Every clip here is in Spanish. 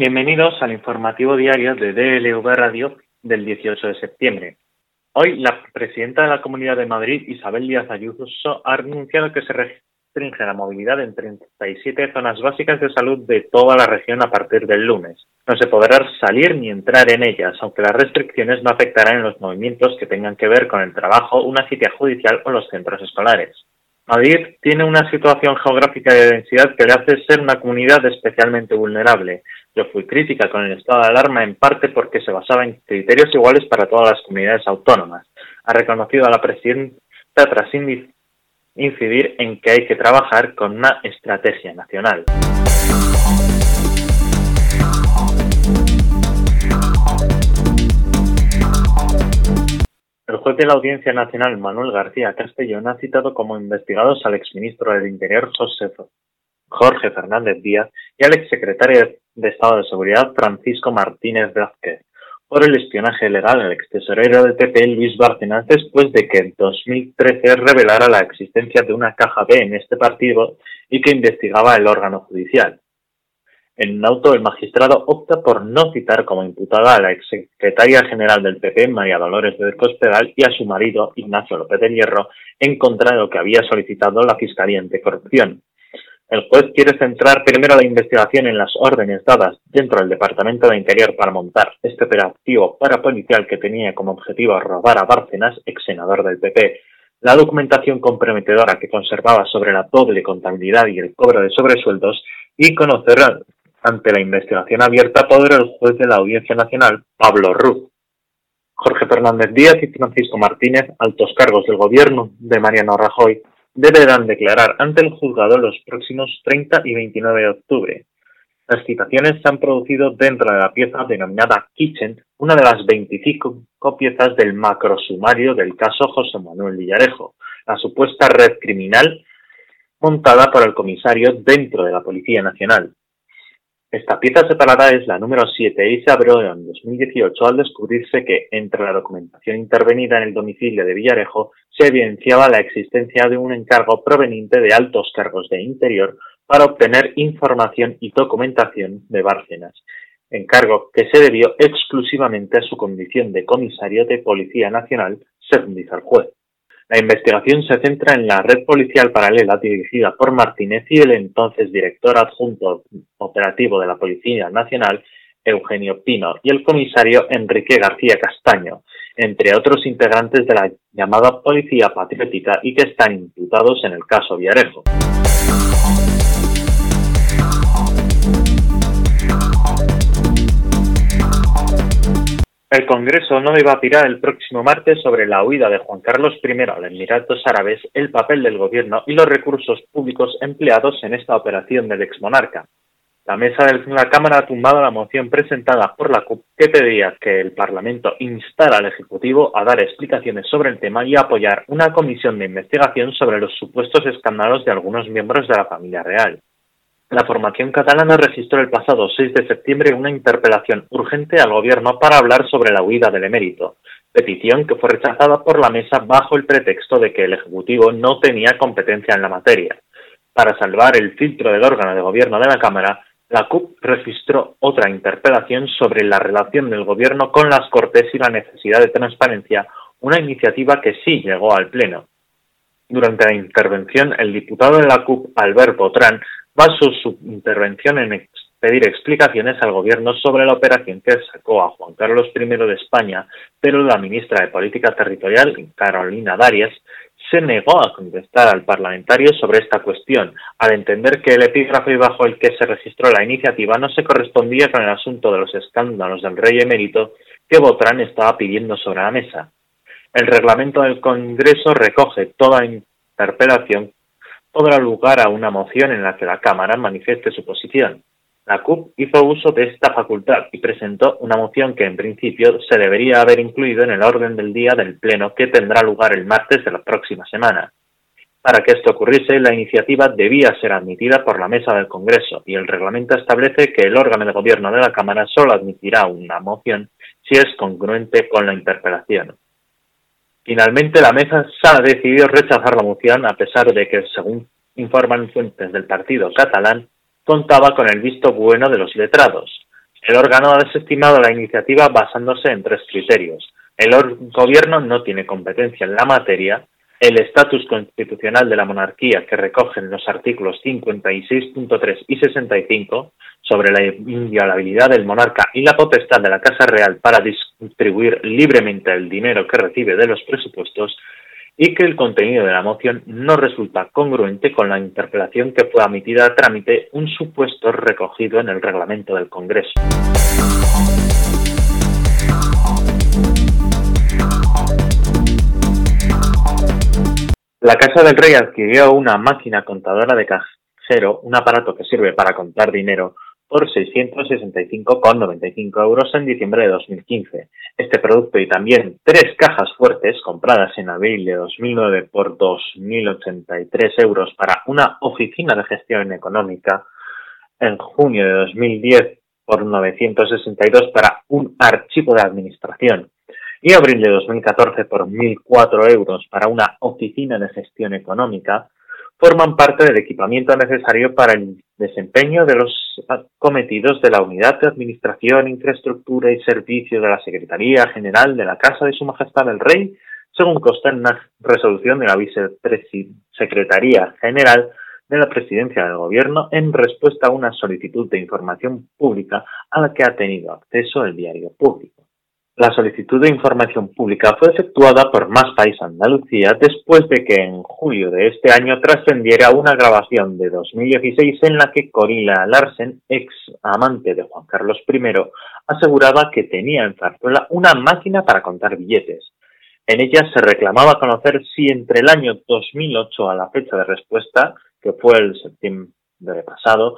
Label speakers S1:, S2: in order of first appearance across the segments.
S1: Bienvenidos al informativo diario de DLV Radio del 18 de septiembre. Hoy la presidenta de la Comunidad de Madrid, Isabel Díaz Ayuso, ha anunciado que se restringe la movilidad en 37 zonas básicas de salud de toda la región a partir del lunes. No se podrá salir ni entrar en ellas, aunque las restricciones no afectarán en los movimientos que tengan que ver con el trabajo, una cita judicial o los centros escolares. Madrid tiene una situación geográfica de densidad que le hace ser una comunidad especialmente vulnerable. Yo fui crítica con el estado de alarma en parte porque se basaba en criterios iguales para todas las comunidades autónomas. Ha reconocido a la presidenta tras incidir en que hay que trabajar con una estrategia nacional. El juez de la Audiencia Nacional, Manuel García Castellón, ha citado como investigados al exministro del Interior, Jorge Fernández Díaz, y al exsecretario de Estado de Seguridad, Francisco Martínez Vázquez, por el espionaje legal al extesorero del PP, Luis Bárcenas, después de que en 2013 revelara la existencia de una caja B en este partido y que investigaba el órgano judicial. En un auto, el magistrado opta por no citar como imputada a la exsecretaria general del PP, María Dolores de Cospedal, y a su marido, Ignacio López de Hierro, en contra de lo que había solicitado la Fiscalía Anticorrupción. El juez quiere centrar primero la investigación en las órdenes dadas dentro del Departamento de Interior para montar este operativo parapolicial que tenía como objetivo robar a Bárcenas, ex senador del PP, la documentación comprometedora que conservaba sobre la doble contabilidad y el cobro de sobresueldos y conocer ante la investigación abierta por el juez de la Audiencia Nacional, Pablo Ruz. Jorge Fernández Díaz y Francisco Martínez, altos cargos del gobierno de Mariano Rajoy, deberán declarar ante el juzgado los próximos 30 y 29 de octubre. Las citaciones se han producido dentro de la pieza denominada Kitchen, una de las 25 piezas del macrosumario del caso José Manuel Villarejo, la supuesta red criminal montada por el comisario dentro de la Policía Nacional. Esta pieza separada es la número 7 y se abrió en 2018 al descubrirse que, entre la documentación intervenida en el domicilio de Villarejo, se evidenciaba la existencia de un encargo proveniente de altos cargos de interior para obtener información y documentación de Bárcenas, encargo que se debió exclusivamente a su condición de comisario de Policía Nacional, según dice el juez. La investigación se centra en la red policial paralela dirigida por Martínez y el entonces director adjunto operativo de la Policía Nacional, Eugenio Pino, y el comisario Enrique García Castaño, entre otros integrantes de la llamada Policía Patriótica y que están imputados en el caso Viarejo. El Congreso no debatirá el próximo martes sobre la huida de Juan Carlos I a los Emiratos Árabes, el papel del gobierno y los recursos públicos empleados en esta operación del exmonarca. La mesa de la Cámara ha tumbado la moción presentada por la CUP que pedía que el Parlamento instara al Ejecutivo a dar explicaciones sobre el tema y apoyar una comisión de investigación sobre los supuestos escándalos de algunos miembros de la familia real. La formación catalana registró el pasado 6 de septiembre una interpelación urgente al gobierno para hablar sobre la huida del emérito, petición que fue rechazada por la mesa bajo el pretexto de que el Ejecutivo no tenía competencia en la materia. Para salvar el filtro del órgano de gobierno de la Cámara, la CUP registró otra interpelación sobre la relación del gobierno con las Cortes y la necesidad de transparencia, una iniciativa que sí llegó al Pleno. Durante la intervención, el diputado de la CUP, Albert Botrán, basó su intervención en pedir explicaciones al gobierno sobre la operación que sacó a Juan Carlos I de España, pero la ministra de Política Territorial, Carolina Darias, se negó a contestar al parlamentario sobre esta cuestión, al entender que el epígrafe bajo el que se registró la iniciativa no se correspondía con el asunto de los escándalos del rey emérito que Botrán estaba pidiendo sobre la mesa. El reglamento del Congreso recoge toda interpelación podrá lugar a una moción en la que la Cámara manifieste su posición. La CUP hizo uso de esta facultad y presentó una moción que en principio se debería haber incluido en el orden del día del Pleno que tendrá lugar el martes de la próxima semana. Para que esto ocurriese, la iniciativa debía ser admitida por la mesa del Congreso y el reglamento establece que el órgano de gobierno de la Cámara solo admitirá una moción si es congruente con la interpelación. Finalmente, la mesa ha decidido rechazar la moción a pesar de que, según informan fuentes del partido catalán, contaba con el visto bueno de los letrados. El órgano ha desestimado la iniciativa basándose en tres criterios. El gobierno no tiene competencia en la materia, el estatus constitucional de la monarquía que recogen los artículos 56.3 y 65 sobre la inviolabilidad del monarca y la potestad de la Casa Real para distribuir libremente el dinero que recibe de los presupuestos y que el contenido de la moción no resulta congruente con la interpelación que fue admitida a trámite un supuesto recogido en el reglamento del Congreso. La Casa del Rey adquirió una máquina contadora de cajero, un aparato que sirve para contar dinero, por 665,95 euros en diciembre de 2015. Este producto y también tres cajas fuertes compradas en abril de 2009 por 2.083 euros para una oficina de gestión económica en junio de 2010 por 962 para un archivo de administración y abril de 2014 por 1.004 euros para una oficina de gestión económica, forman parte del equipamiento necesario para el desempeño de los cometidos de la Unidad de Administración, Infraestructura y Servicio de la Secretaría General de la Casa de Su Majestad el Rey, según consta en una resolución de la Vicesecretaría General de la Presidencia del Gobierno en respuesta a una solicitud de información pública a la que ha tenido acceso el diario público. La solicitud de información pública fue efectuada por Más País Andalucía después de que en julio de este año trascendiera una grabación de 2016 en la que Corina Larsen, ex amante de Juan Carlos I, aseguraba que tenía en Zarzuela una máquina para contar billetes. En ella se reclamaba conocer si entre el año 2008 a la fecha de respuesta, que fue el septiembre pasado,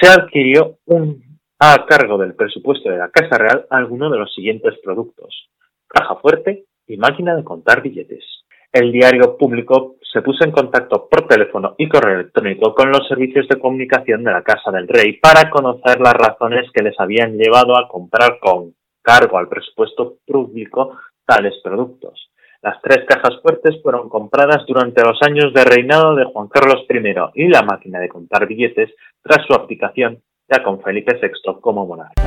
S1: se adquirió un a cargo del presupuesto de la Casa Real alguno de los siguientes productos. Caja fuerte y máquina de contar billetes. El diario público se puso en contacto por teléfono y correo electrónico con los servicios de comunicación de la Casa del Rey para conocer las razones que les habían llevado a comprar con cargo al presupuesto público tales productos. Las tres cajas fuertes fueron compradas durante los años de reinado de Juan Carlos I y la máquina de contar billetes tras su abdicación ya con Felipe VI como monarca.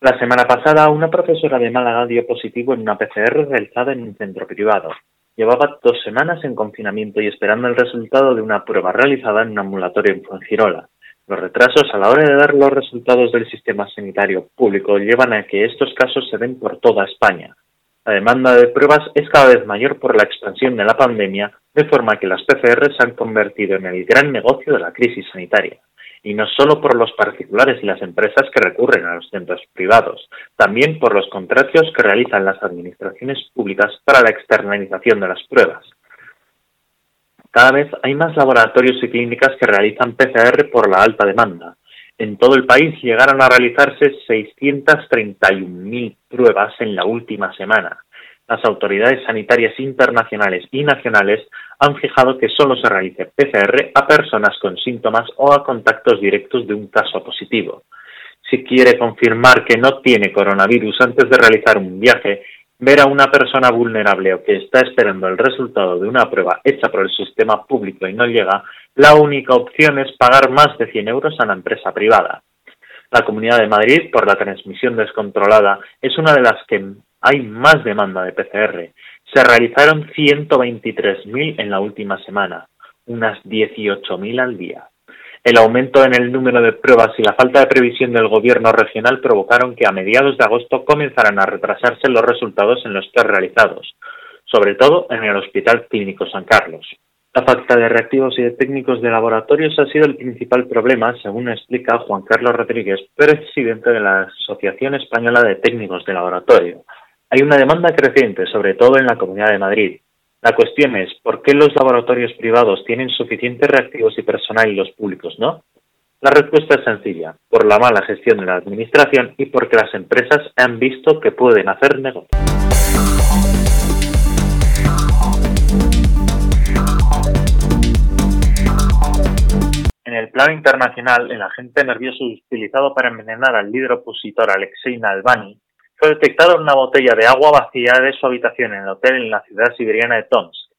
S1: La semana pasada, una profesora de Málaga dio positivo en una PCR realizada en un centro privado. Llevaba dos semanas en confinamiento y esperando el resultado de una prueba realizada en un ambulatorio en Fuengirola. Los retrasos a la hora de dar los resultados del sistema sanitario público llevan a que estos casos se den por toda España, la demanda de pruebas es cada vez mayor por la expansión de la pandemia, de forma que las PCR se han convertido en el gran negocio de la crisis sanitaria. Y no solo por los particulares y las empresas que recurren a los centros privados, también por los contratos que realizan las administraciones públicas para la externalización de las pruebas. Cada vez hay más laboratorios y clínicas que realizan PCR por la alta demanda, en todo el país llegaron a realizarse 631.000 pruebas en la última semana. Las autoridades sanitarias internacionales y nacionales han fijado que solo se realice PCR a personas con síntomas o a contactos directos de un caso positivo. Si quiere confirmar que no tiene coronavirus antes de realizar un viaje, ver a una persona vulnerable o que está esperando el resultado de una prueba hecha por el sistema público y no llega, la única opción es pagar más de 100 euros a la empresa privada. La Comunidad de Madrid, por la transmisión descontrolada, es una de las que hay más demanda de PCR. Se realizaron 123.000 en la última semana, unas 18.000 al día. El aumento en el número de pruebas y la falta de previsión del gobierno regional provocaron que a mediados de agosto comenzaran a retrasarse los resultados en los test realizados, sobre todo en el Hospital Clínico San Carlos. La falta de reactivos y de técnicos de laboratorios ha sido el principal problema, según explica Juan Carlos Rodríguez, presidente de la Asociación Española de Técnicos de Laboratorio. Hay una demanda creciente, sobre todo en la Comunidad de Madrid, la cuestión es, ¿por qué los laboratorios privados tienen suficientes reactivos y personal y los públicos no? La respuesta es sencilla, por la mala gestión de la administración y porque las empresas han visto que pueden hacer negocio. En el plano internacional, el agente nervioso utilizado para envenenar al líder opositor Alexei Navalny fue detectada una botella de agua vacía de su habitación en el hotel en la ciudad siberiana de Tomsk.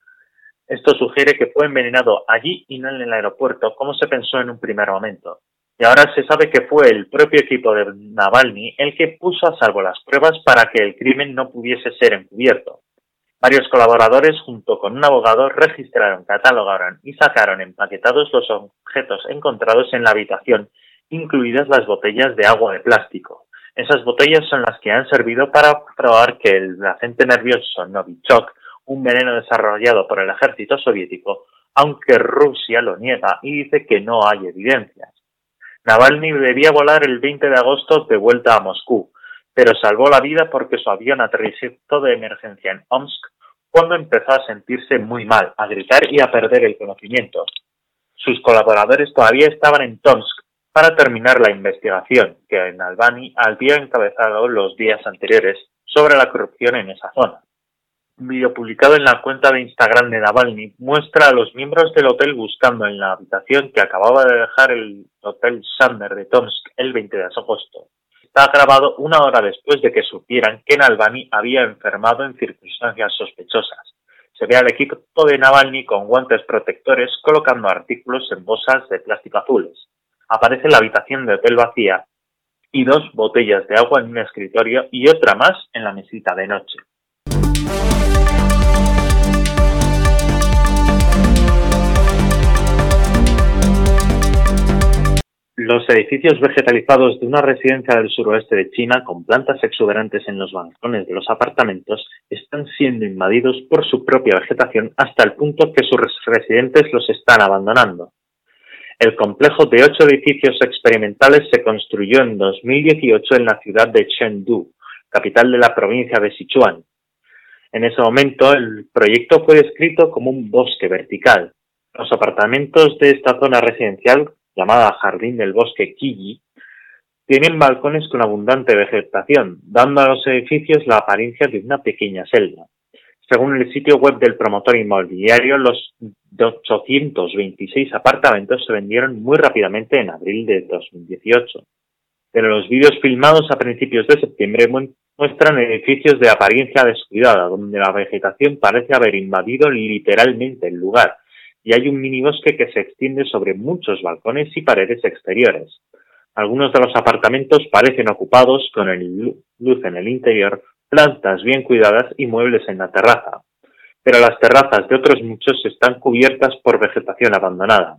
S1: Esto sugiere que fue envenenado allí y no en el aeropuerto, como se pensó en un primer momento. Y ahora se sabe que fue el propio equipo de Navalny el que puso a salvo las pruebas para que el crimen no pudiese ser encubierto. Varios colaboradores, junto con un abogado, registraron, catalogaron y sacaron empaquetados los objetos encontrados en la habitación, incluidas las botellas de agua de plástico. Esas botellas son las que han servido para probar que el agente nervioso Novichok un veneno desarrollado por el ejército soviético, aunque Rusia lo niega y dice que no hay evidencias. Navalny debía volar el 20 de agosto de vuelta a Moscú, pero salvó la vida porque su avión aterrizó de emergencia en Omsk cuando empezó a sentirse muy mal, a gritar y a perder el conocimiento. Sus colaboradores todavía estaban en Tomsk para terminar la investigación que Navalny había encabezado los días anteriores sobre la corrupción en esa zona. Un vídeo publicado en la cuenta de Instagram de Navalny muestra a los miembros del hotel buscando en la habitación que acababa de dejar el hotel Sander de Tomsk el 20 de agosto. Está grabado una hora después de que supieran que Navalny había enfermado en circunstancias sospechosas. Se ve al equipo de Navalny con guantes protectores colocando artículos en bolsas de plástico azules. Aparece la habitación de hotel vacía y dos botellas de agua en un escritorio y otra más en la mesita de noche. Los edificios vegetalizados de una residencia del suroeste de China, con plantas exuberantes en los balcones de los apartamentos, están siendo invadidos por su propia vegetación hasta el punto que sus residentes los están abandonando. El complejo de ocho edificios experimentales se construyó en 2018 en la ciudad de Chengdu, capital de la provincia de Sichuan. En ese momento, el proyecto fue descrito como un bosque vertical. Los apartamentos de esta zona residencial llamada Jardín del Bosque Quilli, tienen balcones con abundante vegetación, dando a los edificios la apariencia de una pequeña selva. Según el sitio web del promotor inmobiliario, los 826 apartamentos se vendieron muy rápidamente en abril de 2018. Pero los vídeos filmados a principios de septiembre muestran edificios de apariencia descuidada, donde la vegetación parece haber invadido literalmente el lugar, y hay un minibosque que se extiende sobre muchos balcones y paredes exteriores. Algunos de los apartamentos parecen ocupados con el luz en el interior, plantas bien cuidadas y muebles en la terraza. Pero las terrazas de otros muchos están cubiertas por vegetación abandonada.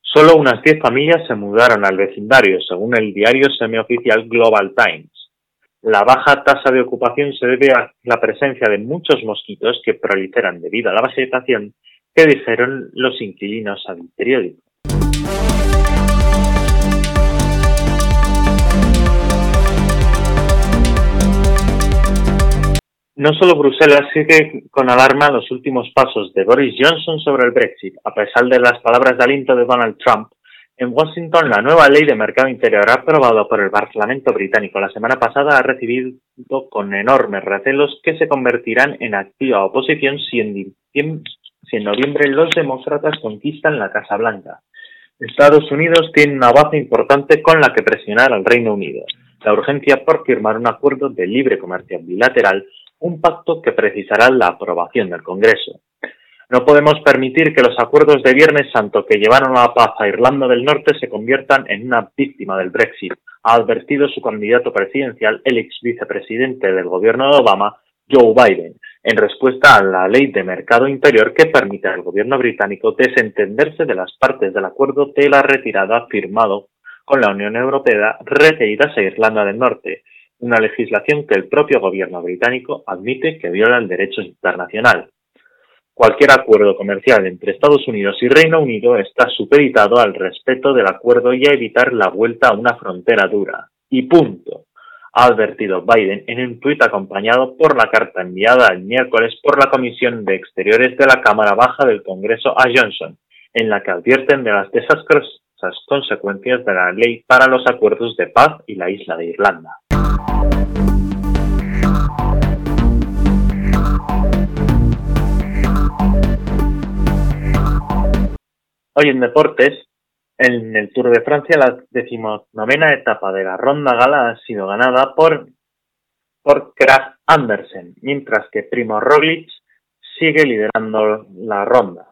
S1: Solo unas 10 familias se mudaron al vecindario, según el diario semioficial Global Times. La baja tasa de ocupación se debe a la presencia de muchos mosquitos que proliferan debido a la vegetación ¿Qué dijeron los inquilinos al periódico? No solo Bruselas sigue con alarma los últimos pasos de Boris Johnson sobre el Brexit. A pesar de las palabras de aliento de Donald Trump, en Washington la nueva ley de mercado interior aprobada por el Parlamento británico la semana pasada ha recibido con enormes recelos que se convertirán en activa oposición si en si en noviembre los demócratas conquistan la Casa Blanca. Estados Unidos tiene una base importante con la que presionar al Reino Unido, la urgencia por firmar un acuerdo de libre comercio bilateral, un pacto que precisará la aprobación del Congreso. No podemos permitir que los acuerdos de Viernes Santo que llevaron a la paz a Irlanda del Norte se conviertan en una víctima del Brexit, ha advertido su candidato presidencial, el ex vicepresidente del gobierno de Obama, Joe Biden, en respuesta a la ley de mercado interior que permite al gobierno británico desentenderse de las partes del acuerdo de la retirada firmado con la Unión Europea referidas a Irlanda del Norte, una legislación que el propio gobierno británico admite que viola el derecho internacional. Cualquier acuerdo comercial entre Estados Unidos y Reino Unido está supeditado al respeto del acuerdo y a evitar la vuelta a una frontera dura. Y punto ha advertido Biden en un tuit acompañado por la carta enviada el miércoles por la Comisión de Exteriores de la Cámara Baja del Congreso a Johnson, en la que advierten de las desastrosas consecuencias de la ley para los acuerdos de paz y la isla de Irlanda. Hoy en deportes, en el Tour de Francia, la decimonovena etapa de la Ronda Gala ha sido ganada por, por Andersen, mientras que Primo Roglic sigue liderando la ronda.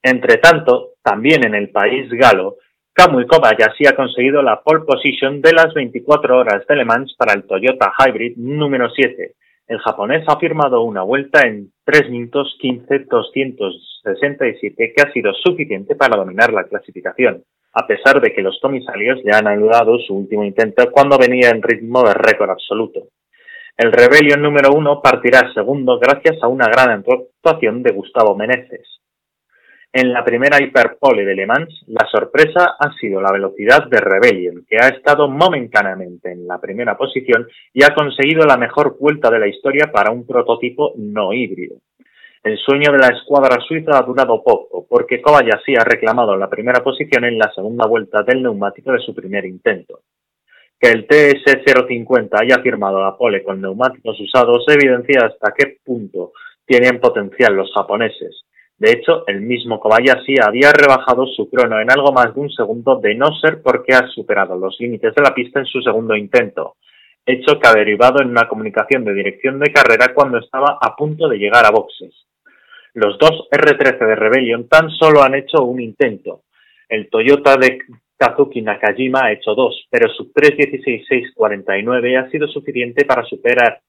S1: Entre tanto, también en el país galo, Kamui Kobayashi ha conseguido la pole position de las 24 horas de Le Mans para el Toyota Hybrid número 7. El japonés ha firmado una vuelta en 3 minutos 15 267 que ha sido suficiente para dominar la clasificación, a pesar de que los comisarios le han anulado su último intento cuando venía en ritmo de récord absoluto. El Rebellion número 1 partirá segundo gracias a una gran actuación de Gustavo Meneses. En la primera hiperpole de Le Mans, la sorpresa ha sido la velocidad de Rebellion, que ha estado momentáneamente en la primera posición y ha conseguido la mejor vuelta de la historia para un prototipo no híbrido. El sueño de la escuadra suiza ha durado poco, porque Kobayashi ha reclamado la primera posición en la segunda vuelta del neumático de su primer intento. Que el TS050 haya firmado la pole con neumáticos usados evidencia hasta qué punto tienen potencial los japoneses de hecho, el mismo Kobayashi había rebajado su crono en algo más de un segundo de no ser porque ha superado los límites de la pista en su segundo intento, hecho que ha derivado en una comunicación de dirección de carrera cuando estaba a punto de llegar a boxes. Los dos R13 de Rebellion tan solo han hecho un intento. El Toyota de Kazuki Nakajima ha hecho dos, pero su 3.16.649 ha sido suficiente para superar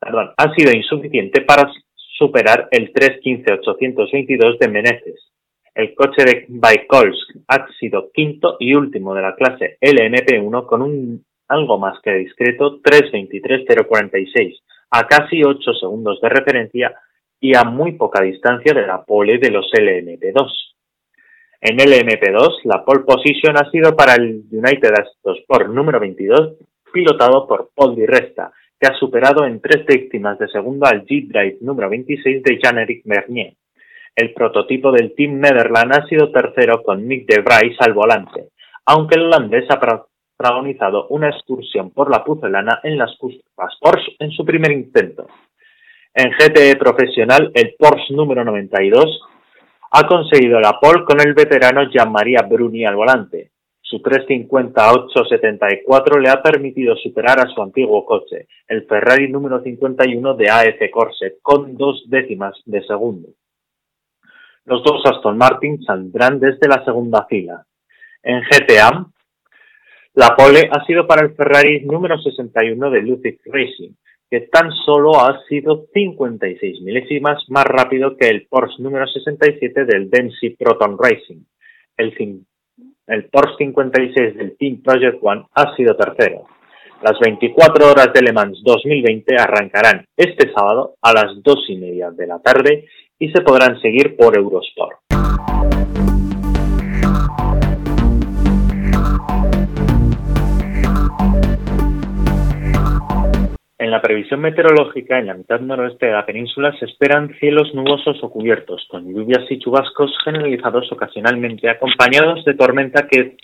S1: Perdón, ha sido insuficiente para superar el 315-822 de Meneses. El coche de Baikolsk ha sido quinto y último de la clase LMP1 con un algo más que discreto 323-046, a casi 8 segundos de referencia y a muy poca distancia de la pole de los LMP2. En LMP2, la pole position ha sido para el United Sport número 22, pilotado por Paul Di Resta, que ha superado en tres décimas de segundo al G-Drive número 26 de Jean-Éric Mernier. El prototipo del Team Netherland ha sido tercero con Nick de Vries al volante, aunque el holandés ha protagonizado una excursión por la pucelana en las curvas Porsche en su primer intento. En GTE profesional, el Porsche número 92 ha conseguido la pole con el veterano Jean-Marie Bruni al volante, su 350-874 le ha permitido superar a su antiguo coche, el Ferrari número 51 de AF Corse, con dos décimas de segundo. Los dos Aston Martin saldrán desde la segunda fila. En GTA, la pole ha sido para el Ferrari número 61 de Ludwig Racing, que tan solo ha sido 56 milésimas más rápido que el Porsche número 67 del Dempsey Proton Racing. El el Porsche 56 del Team Project One ha sido tercero. Las 24 horas de Le Mans 2020 arrancarán este sábado a las 2 y media de la tarde y se podrán seguir por Eurosport. La previsión meteorológica, en la mitad noroeste de la península se esperan cielos nubosos o cubiertos, con lluvias y chubascos generalizados ocasionalmente, acompañados de tormenta que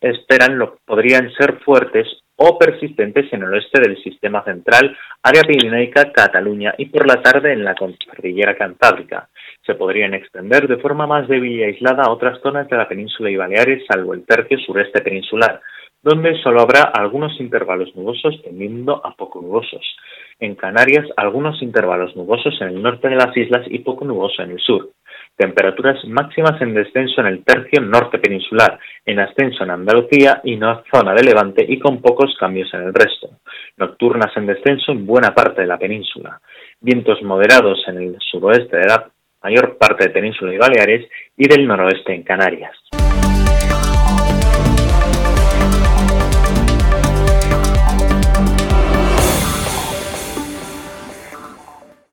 S1: esperan lo podrían ser fuertes o persistentes en el oeste del sistema central, área pirenaica, Cataluña y por la tarde en la cordillera cantábrica. Se podrían extender de forma más débil y aislada a otras zonas de la península y Baleares, salvo el tercio sureste peninsular, donde solo habrá algunos intervalos nubosos tendiendo a poco nubosos. En Canarias, algunos intervalos nubosos en el norte de las islas y poco nuboso en el sur. Temperaturas máximas en descenso en el tercio norte peninsular, en ascenso en Andalucía y no zona de Levante y con pocos cambios en el resto. Nocturnas en descenso en buena parte de la península. Vientos moderados en el suroeste de la mayor parte de península y Baleares y del noroeste en Canarias.